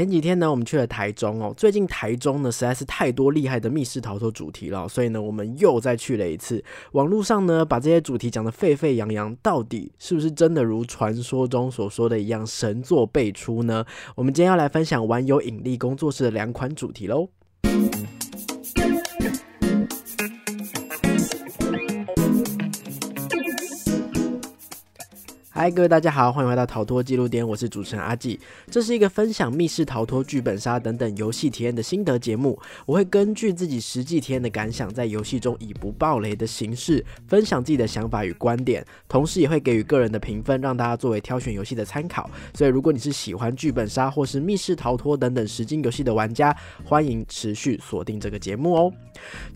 前几天呢，我们去了台中哦。最近台中呢，实在是太多厉害的密室逃脱主题了，所以呢，我们又再去了一次。网络上呢，把这些主题讲得沸沸扬扬，到底是不是真的如传说中所说的一样神作辈出呢？我们今天要来分享玩有引力工作室的两款主题喽。嗨，各位大家好，欢迎回到逃脱记录点，我是主持人阿纪。这是一个分享密室逃脱、剧本杀等等游戏体验的心得节目。我会根据自己实际体验的感想，在游戏中以不暴雷的形式分享自己的想法与观点，同时也会给予个人的评分，让大家作为挑选游戏的参考。所以，如果你是喜欢剧本杀或是密室逃脱等等实境游戏的玩家，欢迎持续锁定这个节目哦。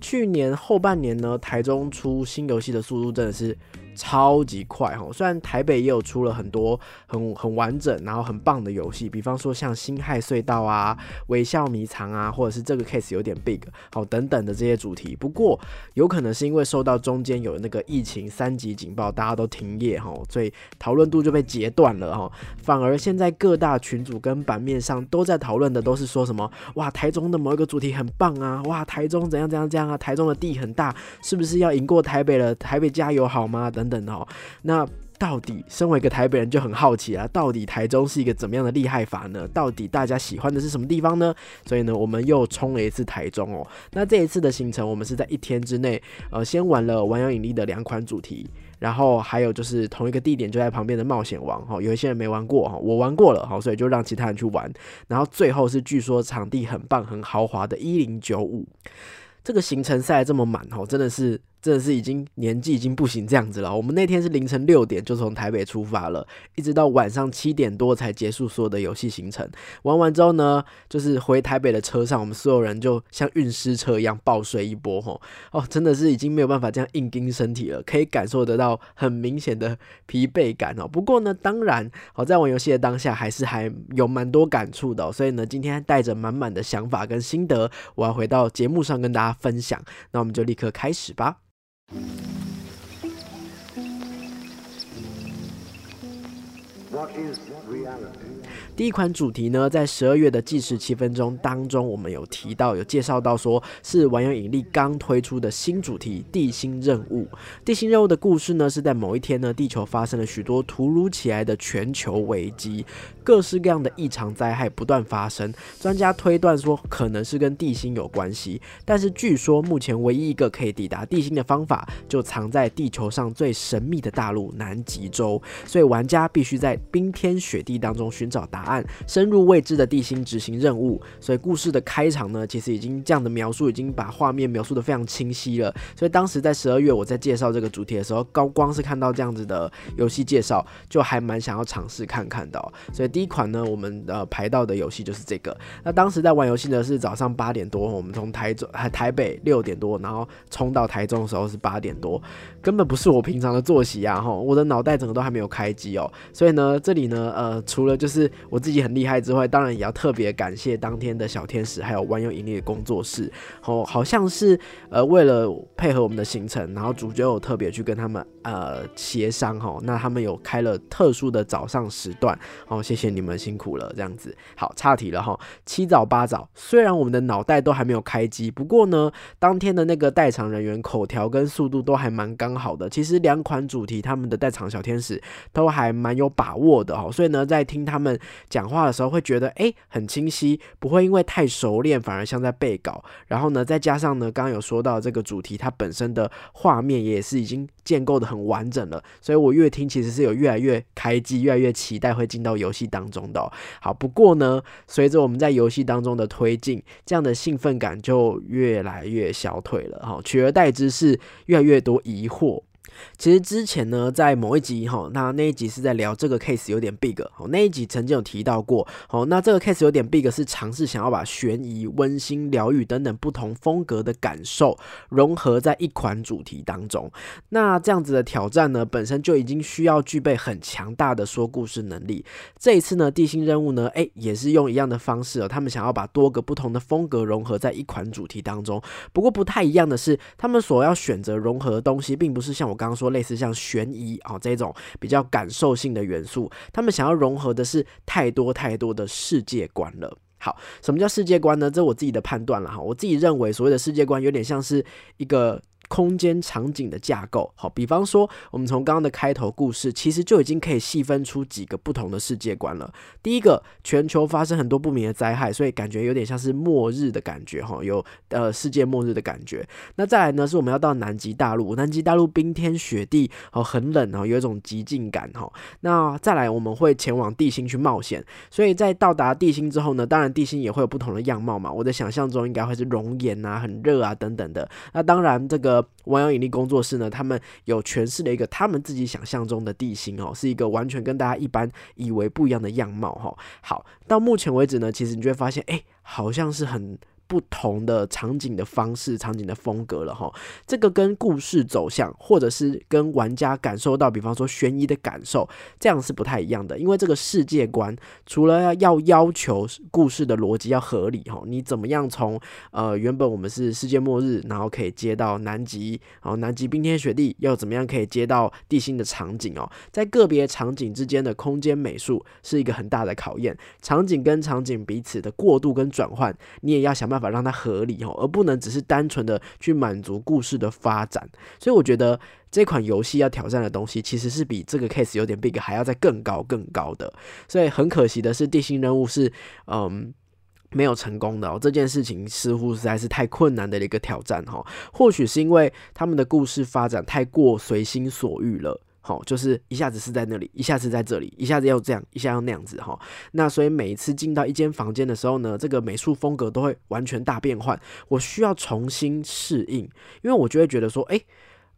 去年后半年呢，台中出新游戏的速度真的是。超级快哈！虽然台北也有出了很多很很完整，然后很棒的游戏，比方说像《星海隧道》啊、《微笑迷藏》啊，或者是这个 case 有点 big 好等等的这些主题。不过有可能是因为受到中间有那个疫情三级警报，大家都停业哈，所以讨论度就被截断了哈。反而现在各大群组跟版面上都在讨论的都是说什么哇，台中的某一个主题很棒啊，哇，台中怎样怎样怎样啊，台中的地很大，是不是要赢过台北了？台北加油好吗？等。等等哦，那到底身为一个台北人就很好奇啊，到底台中是一个怎么样的厉害法呢？到底大家喜欢的是什么地方呢？所以呢，我们又冲了一次台中哦。那这一次的行程，我们是在一天之内，呃，先玩了玩有引力的两款主题，然后还有就是同一个地点就在旁边的冒险王哈，有一些人没玩过哈，我玩过了哈，所以就让其他人去玩。然后最后是据说场地很棒、很豪华的一零九五，这个行程赛这么满哈，真的是。真的是已经年纪已经不行这样子了。我们那天是凌晨六点就从台北出发了，一直到晚上七点多才结束所有的游戏行程。玩完之后呢，就是回台北的车上，我们所有人就像运尸车一样暴睡一波吼。哦，真的是已经没有办法这样硬盯身体了，可以感受得到很明显的疲惫感哦。不过呢，当然，好在玩游戏的当下还是还有蛮多感触的，所以呢，今天带着满满的想法跟心得，我要回到节目上跟大家分享。那我们就立刻开始吧。What is? 第一款主题呢，在十二月的计时七分钟当中，我们有提到，有介绍到，说是玩有引力刚推出的新主题——地心任务。地心任务的故事呢，是在某一天呢，地球发生了许多突如其来的全球危机，各式各样的异常灾害不断发生。专家推断说，可能是跟地心有关系，但是据说目前唯一一个可以抵达地心的方法，就藏在地球上最神秘的大陆南极洲。所以玩家必须在冰天雪地当中寻找答。案深入未知的地心执行任务，所以故事的开场呢，其实已经这样的描述，已经把画面描述的非常清晰了。所以当时在十二月我在介绍这个主题的时候，高光是看到这样子的游戏介绍，就还蛮想要尝试看看的。所以第一款呢，我们呃排到的游戏就是这个。那当时在玩游戏呢是早上八点多，我们从台中还台北六点多，然后冲到台中的时候是八点多，根本不是我平常的作息啊！哈，我的脑袋整个都还没有开机哦。所以呢，这里呢，呃，除了就是我自己很厉害之外，当然也要特别感谢当天的小天使，还有万有引力的工作室。哦，好像是呃为了配合我们的行程，然后主角有特别去跟他们呃协商哈。那他们有开了特殊的早上时段。哦，谢谢你们辛苦了，这样子。好，岔题了哈。七早八早，虽然我们的脑袋都还没有开机，不过呢，当天的那个代场人员口条跟速度都还蛮刚好的。其实两款主题他们的代场小天使都还蛮有把握的哈。所以呢，在听他们。讲话的时候会觉得哎很清晰，不会因为太熟练反而像在背稿。然后呢，再加上呢，刚刚有说到这个主题，它本身的画面也是已经建构的很完整了，所以我越听其实是有越来越开机，越来越期待会进到游戏当中的。好，不过呢，随着我们在游戏当中的推进，这样的兴奋感就越来越消退了哈，取而代之是越来越多疑惑。其实之前呢，在某一集哈，那那一集是在聊这个 case 有点 big 哦，那一集曾经有提到过，哦，那这个 case 有点 big 是尝试想要把悬疑、温馨、疗愈等等不同风格的感受融合在一款主题当中。那这样子的挑战呢，本身就已经需要具备很强大的说故事能力。这一次呢，地心任务呢，哎，也是用一样的方式哦，他们想要把多个不同的风格融合在一款主题当中。不过不太一样的是，他们所要选择融合的东西，并不是像我刚刚说。类似像悬疑啊这种比较感受性的元素，他们想要融合的是太多太多的世界观了。好，什么叫世界观呢？这我自己的判断了哈。我自己认为，所谓的世界观有点像是一个。空间场景的架构，好，比方说，我们从刚刚的开头故事，其实就已经可以细分出几个不同的世界观了。第一个，全球发生很多不明的灾害，所以感觉有点像是末日的感觉，哈，有呃世界末日的感觉。那再来呢，是我们要到南极大陆，南极大陆冰天雪地，哦，很冷哦，有一种极境感，哈。那再来，我们会前往地心去冒险，所以在到达地心之后呢，当然地心也会有不同的样貌嘛。我的想象中应该会是熔岩啊，很热啊等等的。那当然这个。万有引力工作室呢，他们有诠释了一个他们自己想象中的地形哦，是一个完全跟大家一般以为不一样的样貌哈。好，到目前为止呢，其实你就会发现，哎，好像是很。不同的场景的方式、场景的风格了哈，这个跟故事走向，或者是跟玩家感受到，比方说悬疑的感受，这样是不太一样的。因为这个世界观，除了要要要求故事的逻辑要合理哈，你怎么样从呃原本我们是世界末日，然后可以接到南极，然后南极冰天雪地，要怎么样可以接到地心的场景哦，在个别场景之间的空间美术是一个很大的考验，场景跟场景彼此的过渡跟转换，你也要想办办法。让它合理哦，而不能只是单纯的去满足故事的发展。所以我觉得这款游戏要挑战的东西，其实是比这个 case 有点 big 还要再更高更高的。所以很可惜的是，地心任务是嗯没有成功的哦。这件事情似乎实在是太困难的一个挑战哈。或许是因为他们的故事发展太过随心所欲了。好，就是一下子是在那里，一下子在这里，一下子要这样，一下要那样子哈。那所以每一次进到一间房间的时候呢，这个美术风格都会完全大变换，我需要重新适应，因为我就会觉得说，哎。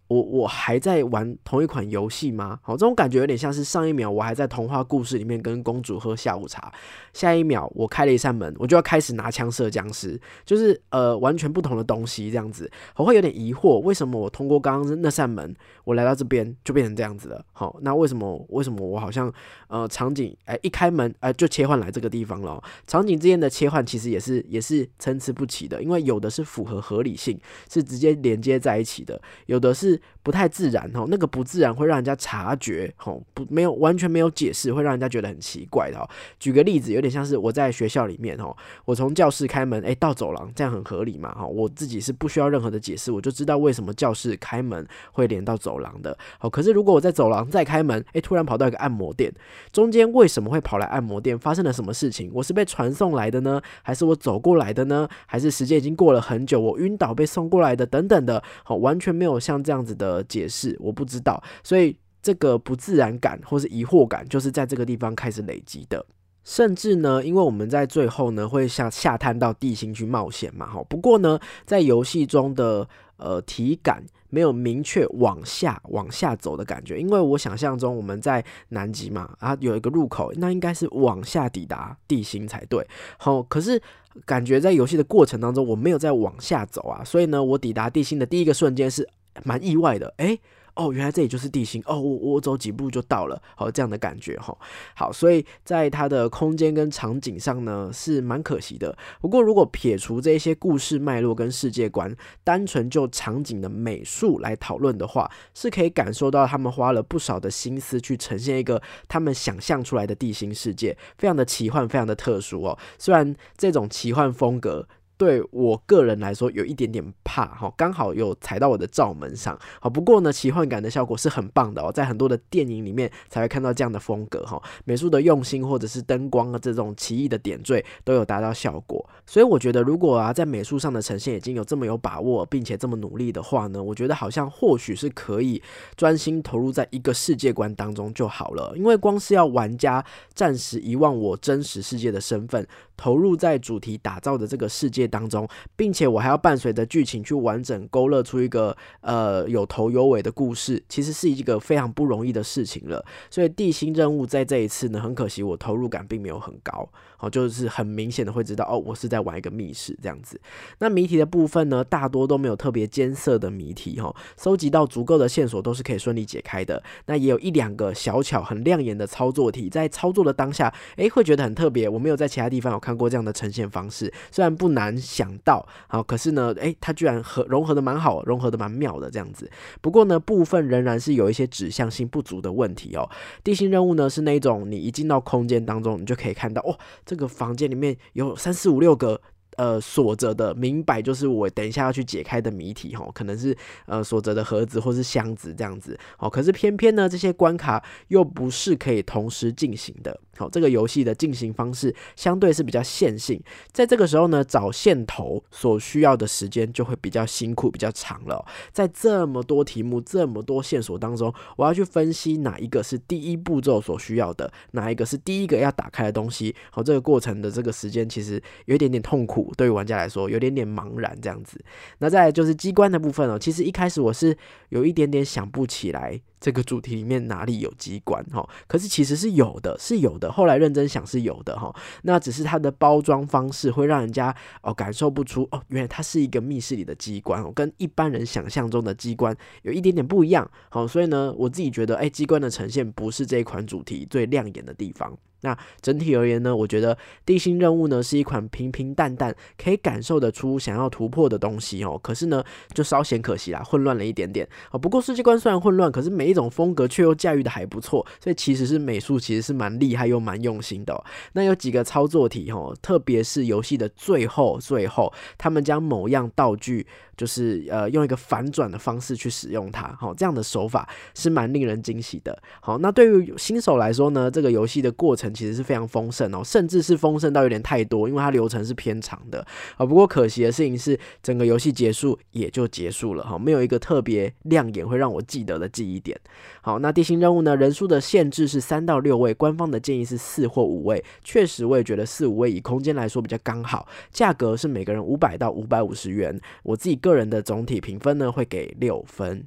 我我还在玩同一款游戏吗？好，这种感觉有点像是上一秒我还在童话故事里面跟公主喝下午茶，下一秒我开了一扇门，我就要开始拿枪射僵尸，就是呃完全不同的东西这样子，我会有点疑惑，为什么我通过刚刚那扇门，我来到这边就变成这样子了？好，那为什么为什么我好像呃场景哎一开门哎就切换来这个地方了？场景之间的切换其实也是也是参差不齐的，因为有的是符合合理性，是直接连接在一起的，有的是。vi 不太自然哦，那个不自然会让人家察觉哈，不没有完全没有解释，会让人家觉得很奇怪的哦。举个例子，有点像是我在学校里面哦，我从教室开门，哎，到走廊，这样很合理嘛哈。我自己是不需要任何的解释，我就知道为什么教室开门会连到走廊的。好，可是如果我在走廊再开门，哎，突然跑到一个按摩店，中间为什么会跑来按摩店？发生了什么事情？我是被传送来的呢，还是我走过来的呢？还是时间已经过了很久，我晕倒被送过来的？等等的，好，完全没有像这样子。的解释我不知道，所以这个不自然感或是疑惑感，就是在这个地方开始累积的。甚至呢，因为我们在最后呢会下下探到地心去冒险嘛，哈。不过呢，在游戏中的呃体感没有明确往下往下走的感觉，因为我想象中我们在南极嘛，啊有一个入口，那应该是往下抵达地心才对。好，可是感觉在游戏的过程当中，我没有在往下走啊，所以呢，我抵达地心的第一个瞬间是。蛮意外的，哎。哦，原来这里就是地心哦，我我走几步就到了，好这样的感觉哈。好，所以在它的空间跟场景上呢是蛮可惜的。不过如果撇除这些故事脉络跟世界观，单纯就场景的美术来讨论的话，是可以感受到他们花了不少的心思去呈现一个他们想象出来的地心世界，非常的奇幻，非常的特殊哦。虽然这种奇幻风格。对我个人来说有一点点怕哈，刚好有踩到我的罩门上。好，不过呢，奇幻感的效果是很棒的哦，在很多的电影里面才会看到这样的风格哈，美术的用心或者是灯光啊这种奇异的点缀都有达到效果。所以我觉得，如果啊在美术上的呈现已经有这么有把握，并且这么努力的话呢，我觉得好像或许是可以专心投入在一个世界观当中就好了。因为光是要玩家暂时遗忘我真实世界的身份，投入在主题打造的这个世界。当中，并且我还要伴随着剧情去完整勾勒出一个呃有头有尾的故事，其实是一个非常不容易的事情了。所以地心任务在这一次呢，很可惜我投入感并没有很高，好，就是很明显的会知道哦，我是在。玩一个密室这样子。那谜题的部分呢，大多都没有特别艰涩的谜题哈，收集到足够的线索都是可以顺利解开的。那也有一两个小巧很亮眼的操作题，在操作的当下，诶，会觉得很特别。我没有在其他地方有看过这样的呈现方式，虽然不难想到，好，可是呢，诶，它居然和融合的蛮好，融合的蛮妙的这样子。不过呢，部分仍然是有一些指向性不足的问题哦。地心任务呢是那种你一进到空间当中，你就可以看到，哦，这个房间里面有三四五六个。呃，锁着的，明摆就是我等一下要去解开的谜题哈，可能是呃锁着的盒子或是箱子这样子，哦，可是偏偏呢，这些关卡又不是可以同时进行的，好，这个游戏的进行方式相对是比较线性，在这个时候呢，找线头所需要的时间就会比较辛苦、比较长了，在这么多题目、这么多线索当中，我要去分析哪一个是第一步骤所需要的，哪一个是第一个要打开的东西，好，这个过程的这个时间其实有一点点痛苦。对于玩家来说，有点点茫然这样子。那再来就是机关的部分哦。其实一开始我是有一点点想不起来这个主题里面哪里有机关哈，可是其实是有的，是有的。后来认真想是有的哈。那只是它的包装方式会让人家哦感受不出哦，原来它是一个密室里的机关哦，跟一般人想象中的机关有一点点不一样。好，所以呢，我自己觉得，哎，机关的呈现不是这一款主题最亮眼的地方。那整体而言呢，我觉得地心任务呢是一款平平淡淡，可以感受得出想要突破的东西哦。可是呢，就稍显可惜啦，混乱了一点点哦。不过世界观虽然混乱，可是每一种风格却又驾驭的还不错，所以其实是美术其实是蛮厉害又蛮用心的。那有几个操作题哦，特别是游戏的最后最后，他们将某样道具。就是呃用一个反转的方式去使用它，好，这样的手法是蛮令人惊喜的。好，那对于新手来说呢，这个游戏的过程其实是非常丰盛哦，甚至是丰盛到有点太多，因为它流程是偏长的啊。不过可惜的事情是，整个游戏结束也就结束了哈，没有一个特别亮眼会让我记得的记忆点。好，那地形任务呢，人数的限制是三到六位，官方的建议是四或五位，确实我也觉得四五位以空间来说比较刚好，价格是每个人五百到五百五十元，我自己。个人的总体评分呢，会给六分。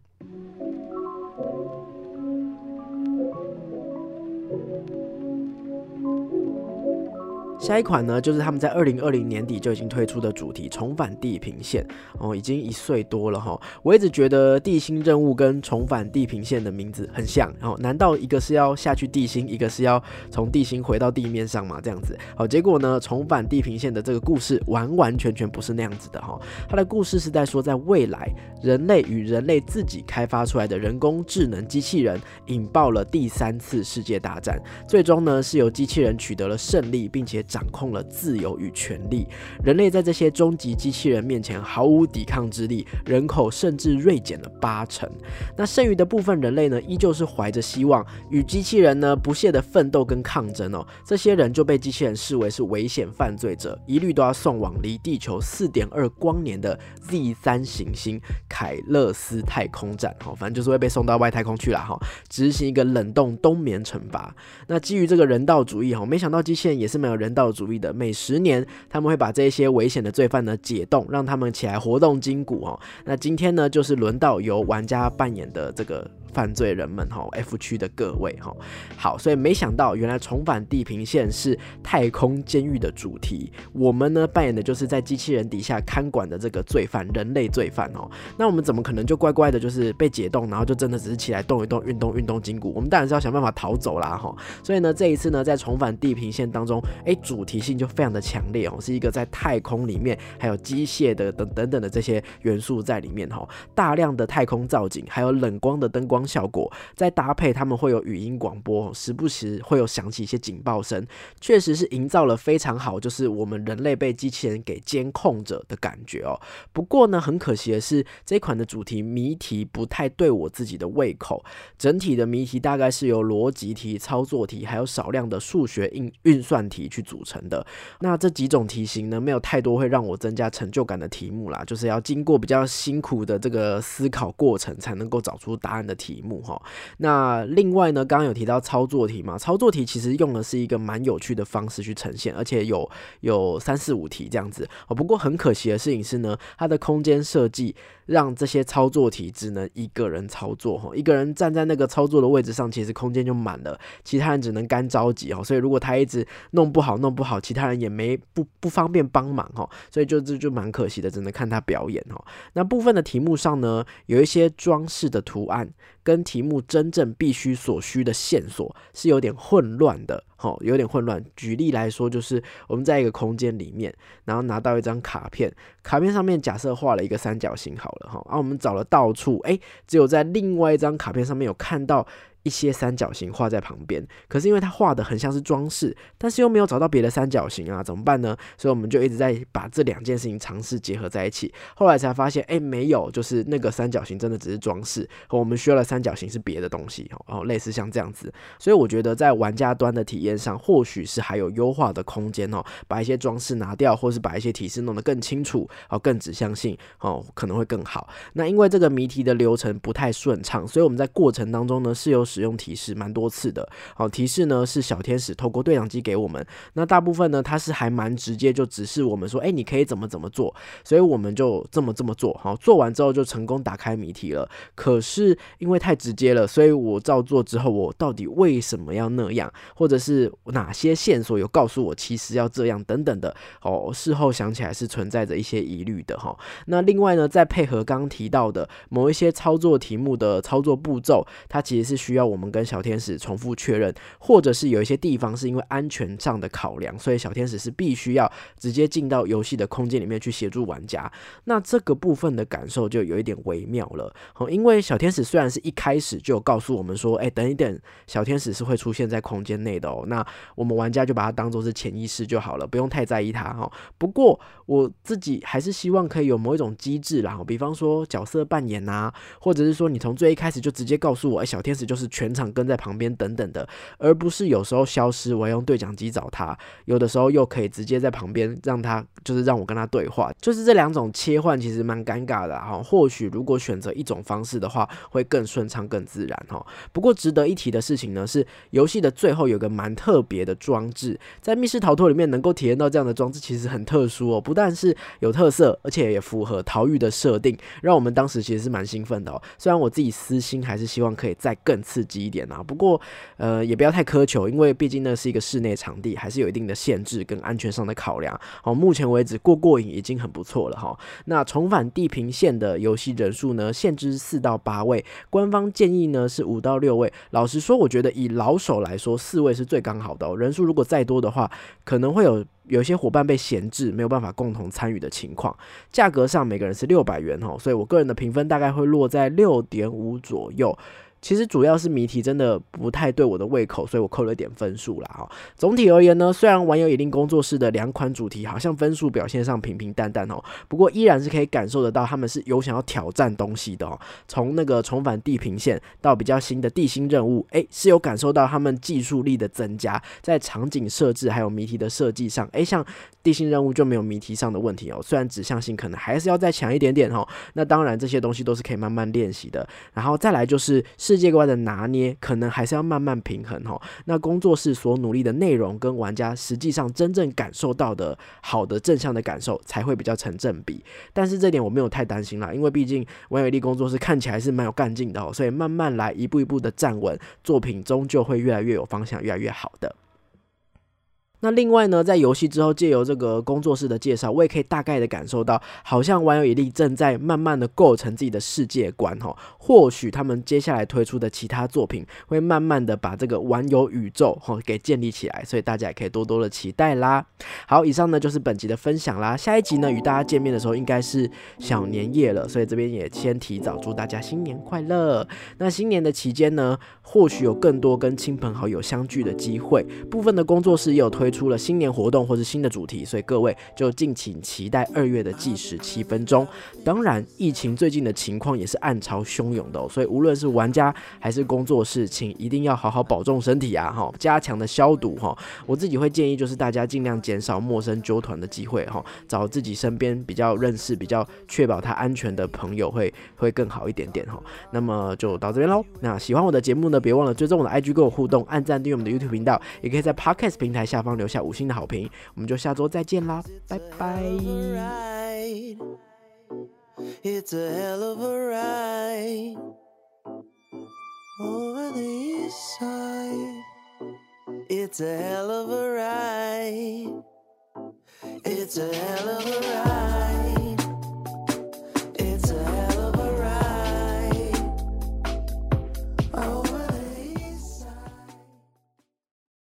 下一款呢，就是他们在二零二零年底就已经推出的主题《重返地平线》哦，已经一岁多了哈。我一直觉得地心任务跟重返地平线的名字很像，然后难道一个是要下去地心，一个是要从地心回到地面上吗？这样子，好，结果呢，重返地平线的这个故事完完全全不是那样子的哈。它的故事是在说，在未来，人类与人类自己开发出来的人工智能机器人引爆了第三次世界大战，最终呢是由机器人取得了胜利，并且。掌控了自由与权力，人类在这些终极机器人面前毫无抵抗之力，人口甚至锐减了八成。那剩余的部分人类呢，依旧是怀着希望与机器人呢不懈的奋斗跟抗争哦。这些人就被机器人视为是危险犯罪者，一律都要送往离地球四点二光年的 Z 三行星凯勒斯太空站。哦，反正就是会被送到外太空去了哈，执行一个冷冻冬眠惩罚。那基于这个人道主义哈，没想到机器人也是没有人道。道主义的每十年，他们会把这些危险的罪犯呢解冻，让他们起来活动筋骨哦。那今天呢，就是轮到由玩家扮演的这个。犯罪人们哈，F 区的各位哈，好，所以没想到原来重返地平线是太空监狱的主题。我们呢扮演的就是在机器人底下看管的这个罪犯，人类罪犯哦。那我们怎么可能就乖乖的，就是被解冻，然后就真的只是起来动一动、运动运动筋骨？我们当然是要想办法逃走啦哈。所以呢，这一次呢，在重返地平线当中，哎，主题性就非常的强烈哦，是一个在太空里面还有机械的等等等的这些元素在里面哈，大量的太空造景，还有冷光的灯光。效果再搭配，他们会有语音广播，时不时会有响起一些警报声，确实是营造了非常好，就是我们人类被机器人给监控着的感觉哦。不过呢，很可惜的是，这款的主题谜题不太对我自己的胃口。整体的谜题大概是由逻辑题、操作题，还有少量的数学运运算题去组成的。那这几种题型呢，没有太多会让我增加成就感的题目啦，就是要经过比较辛苦的这个思考过程，才能够找出答案的题。题目哈。那另外呢，刚刚有提到操作题嘛，操作题其实用的是一个蛮有趣的方式去呈现，而且有有三四五题这样子哦。不过很可惜的事情是呢，它的空间设计。让这些操作题只能一个人操作哈，一个人站在那个操作的位置上，其实空间就满了，其他人只能干着急哦。所以如果他一直弄不好，弄不好，其他人也没不不方便帮忙哈。所以就这就蛮可惜的，只能看他表演哈。那部分的题目上呢，有一些装饰的图案跟题目真正必须所需的线索是有点混乱的。好，有点混乱。举例来说，就是我们在一个空间里面，然后拿到一张卡片，卡片上面假设画了一个三角形，好了哈，啊，我们找了到处，哎，只有在另外一张卡片上面有看到。一些三角形画在旁边，可是因为它画的很像是装饰，但是又没有找到别的三角形啊，怎么办呢？所以我们就一直在把这两件事情尝试结合在一起，后来才发现，哎，没有，就是那个三角形真的只是装饰，和我们需要的三角形是别的东西哦，类似像这样子。所以我觉得在玩家端的体验上，或许是还有优化的空间哦，把一些装饰拿掉，或是把一些提示弄得更清楚，哦，更指向性哦，可能会更好。那因为这个谜题的流程不太顺畅，所以我们在过程当中呢是有。使用提示蛮多次的，好提示呢是小天使透过对讲机给我们，那大部分呢它是还蛮直接，就指示我们说，哎，你可以怎么怎么做，所以我们就这么这么做，好做完之后就成功打开谜题了。可是因为太直接了，所以我照做之后，我到底为什么要那样，或者是哪些线索有告诉我其实要这样等等的，哦，事后想起来是存在着一些疑虑的哈。那另外呢，再配合刚刚提到的某一些操作题目的操作步骤，它其实是需要。要我们跟小天使重复确认，或者是有一些地方是因为安全上的考量，所以小天使是必须要直接进到游戏的空间里面去协助玩家。那这个部分的感受就有一点微妙了。好，因为小天使虽然是一开始就告诉我们说，哎，等一等，小天使是会出现在空间内的哦。那我们玩家就把它当做是潜意识就好了，不用太在意它哈。不过我自己还是希望可以有某一种机制啦，比方说角色扮演啊，或者是说你从最一开始就直接告诉我，哎，小天使就是。全场跟在旁边等等的，而不是有时候消失，我要用对讲机找他；有的时候又可以直接在旁边让他，就是让我跟他对话。就是这两种切换其实蛮尴尬的哈。或许如果选择一种方式的话，会更顺畅、更自然哈。不过值得一提的事情呢，是游戏的最后有个蛮特别的装置，在密室逃脱里面能够体验到这样的装置，其实很特殊哦。不但是有特色，而且也符合逃狱的设定，让我们当时其实是蛮兴奋的哦。虽然我自己私心还是希望可以再更次。刺激一点啊，不过呃也不要太苛求，因为毕竟呢是一个室内场地，还是有一定的限制跟安全上的考量。好，目前为止过过瘾已经很不错了哈。那重返地平线的游戏人数呢，限制四到八位，官方建议呢是五到六位。老实说，我觉得以老手来说，四位是最刚好的。人数如果再多的话，可能会有有些伙伴被闲置，没有办法共同参与的情况。价格上每个人是六百元哈，所以我个人的评分大概会落在六点五左右。其实主要是谜题真的不太对我的胃口，所以我扣了一点分数啦。哈。总体而言呢，虽然玩有一定工作室的两款主题好像分数表现上平平淡淡哦，不过依然是可以感受得到他们是有想要挑战东西的哦。从那个重返地平线到比较新的地心任务，诶，是有感受到他们技术力的增加，在场景设置还有谜题的设计上，诶，像地心任务就没有谜题上的问题哦。虽然指向性可能还是要再强一点点哦，那当然这些东西都是可以慢慢练习的。然后再来就是。世界观的拿捏，可能还是要慢慢平衡哈。那工作室所努力的内容，跟玩家实际上真正感受到的好的正向的感受，才会比较成正比。但是这点我没有太担心啦，因为毕竟王伟力工作室看起来是蛮有干劲的哦，所以慢慢来，一步一步的站稳，作品终究会越来越有方向，越来越好的。那另外呢，在游戏之后，借由这个工作室的介绍，我也可以大概的感受到，好像玩游一力正在慢慢的构成自己的世界观哈。或许他们接下来推出的其他作品，会慢慢的把这个玩游宇宙哈给建立起来，所以大家也可以多多的期待啦。好，以上呢就是本集的分享啦。下一集呢与大家见面的时候，应该是小年夜了，所以这边也先提早祝大家新年快乐。那新年的期间呢，或许有更多跟亲朋好友相聚的机会，部分的工作室也有推。推出了新年活动或是新的主题，所以各位就敬请期待二月的计时七分钟。当然，疫情最近的情况也是暗潮汹涌的，所以无论是玩家还是工作室，请一定要好好保重身体啊！哈，加强的消毒哈。我自己会建议就是大家尽量减少陌生纠团的机会哈，找自己身边比较认识、比较确保他安全的朋友会会更好一点点哈。那么就到这边喽。那喜欢我的节目呢，别忘了追踪我的 IG 跟我互动，按赞订阅我们的 YouTube 频道，也可以在 Podcast 平台下方留下五星的好评。我们就下周再见啦，拜拜。It's a hell of a ride over the east side. It's a hell of a ride. It's a hell of a ride.